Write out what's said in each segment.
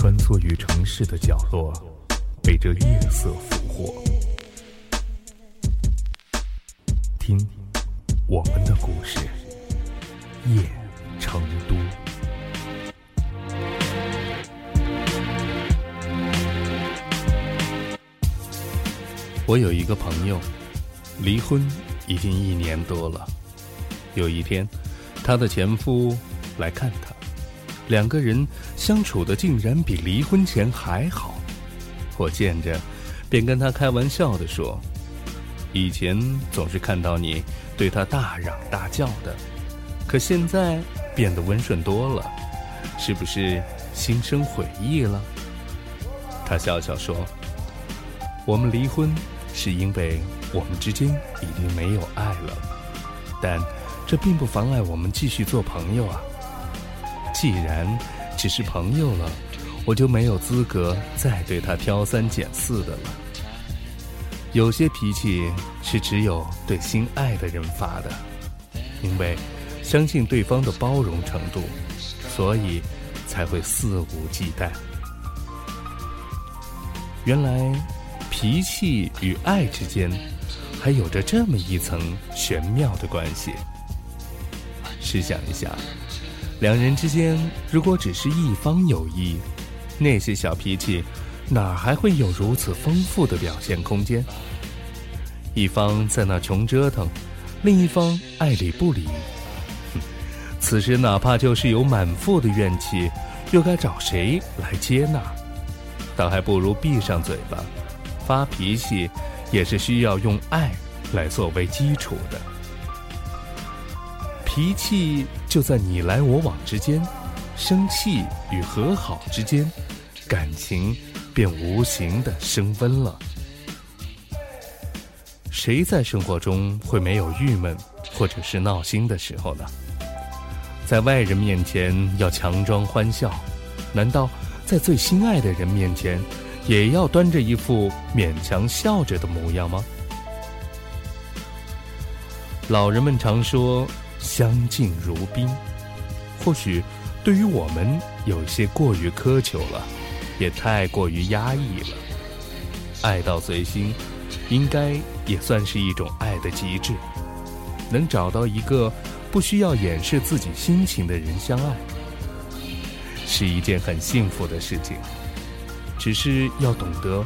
穿梭于城市的角落，被这夜色俘获。听我们的故事，夜成都。我有一个朋友，离婚已经一年多了。有一天，她的前夫来看她，两个人相处的竟然比离婚前还好。我见着，便跟他开玩笑的说：“以前总是看到你对他大嚷大叫的，可现在变得温顺多了，是不是心生悔意了？”他笑笑说：“我们离婚。”是因为我们之间已经没有爱了，但这并不妨碍我们继续做朋友啊。既然只是朋友了，我就没有资格再对他挑三拣四的了。有些脾气是只有对心爱的人发的，因为相信对方的包容程度，所以才会肆无忌惮。原来。脾气与爱之间，还有着这么一层玄妙的关系。试想一下，两人之间如果只是一方有意，那些小脾气，哪还会有如此丰富的表现空间？一方在那穷折腾，另一方爱理不理，此时哪怕就是有满腹的怨气，又该找谁来接纳？倒还不如闭上嘴巴。发脾气，也是需要用爱来作为基础的。脾气就在你来我往之间，生气与和好之间，感情便无形的升温了。谁在生活中会没有郁闷或者是闹心的时候呢？在外人面前要强装欢笑，难道在最心爱的人面前？也要端着一副勉强笑着的模样吗？老人们常说“相敬如宾”，或许对于我们有些过于苛求了，也太过于压抑了。爱到随心，应该也算是一种爱的极致。能找到一个不需要掩饰自己心情的人相爱，是一件很幸福的事情。只是要懂得，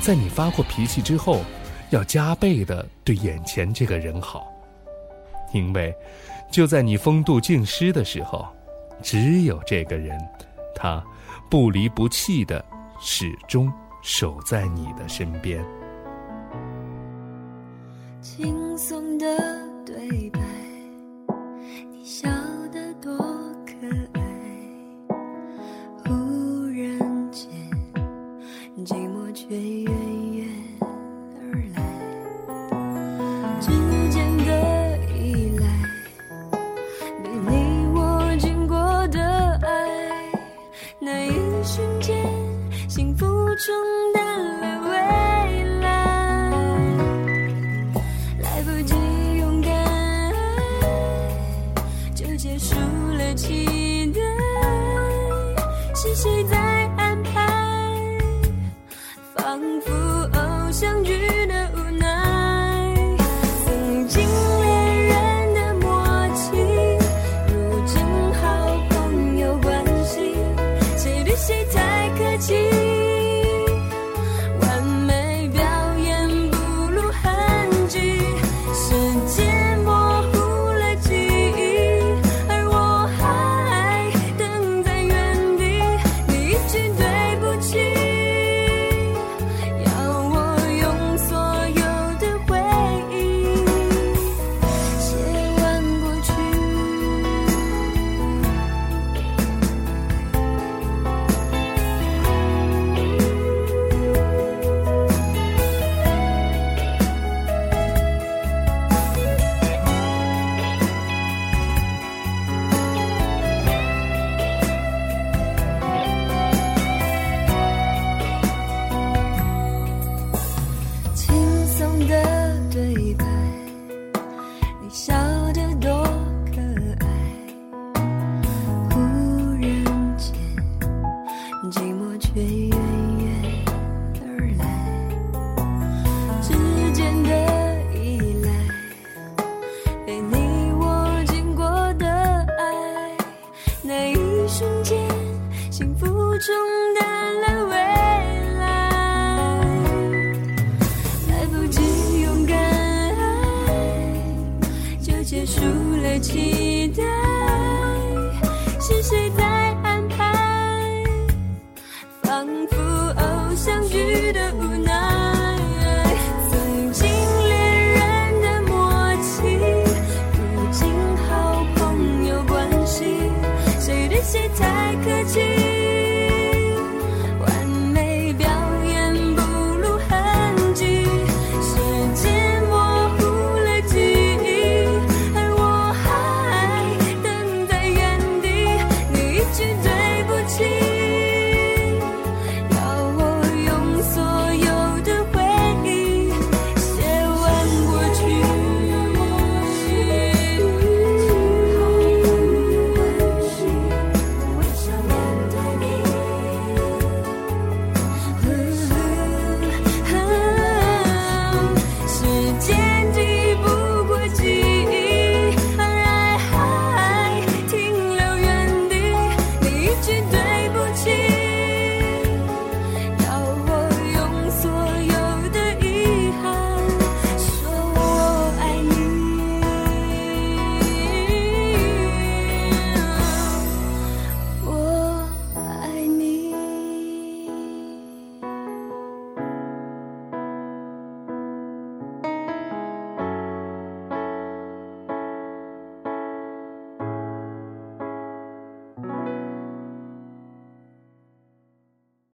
在你发过脾气之后，要加倍的对眼前这个人好，因为就在你风度尽失的时候，只有这个人，他不离不弃的始终守在你的身边。轻松的对白，你那一瞬间，幸福冲淡了未来，来不及勇敢。就结束了期待。的对白，你笑得多可爱。忽然间，寂寞却远远而来，之间的依赖，被你握紧过的爱，那一瞬间，幸福冲淡了。期待。是谁在安排？仿佛偶像剧的无奈。曾经恋人的默契，如今好朋友关系，谁对谁太客？